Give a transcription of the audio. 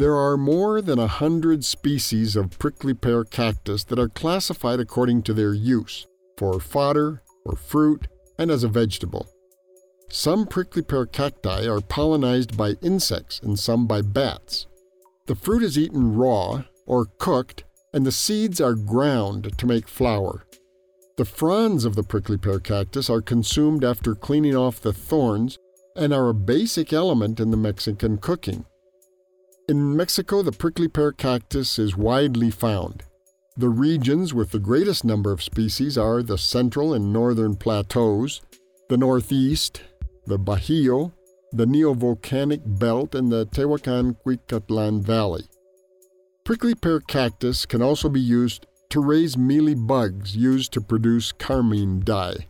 There are more than a hundred species of prickly pear cactus that are classified according to their use for fodder, or fruit, and as a vegetable. Some prickly pear cacti are pollinized by insects and some by bats. The fruit is eaten raw or cooked, and the seeds are ground to make flour. The fronds of the prickly pear cactus are consumed after cleaning off the thorns and are a basic element in the Mexican cooking. In Mexico, the prickly pear cactus is widely found. The regions with the greatest number of species are the central and northern plateaus, the northeast, the Bajío, the Neovolcanic Belt, and the Tehuacan Cuicatlan Valley. Prickly pear cactus can also be used to raise mealy bugs used to produce carmine dye.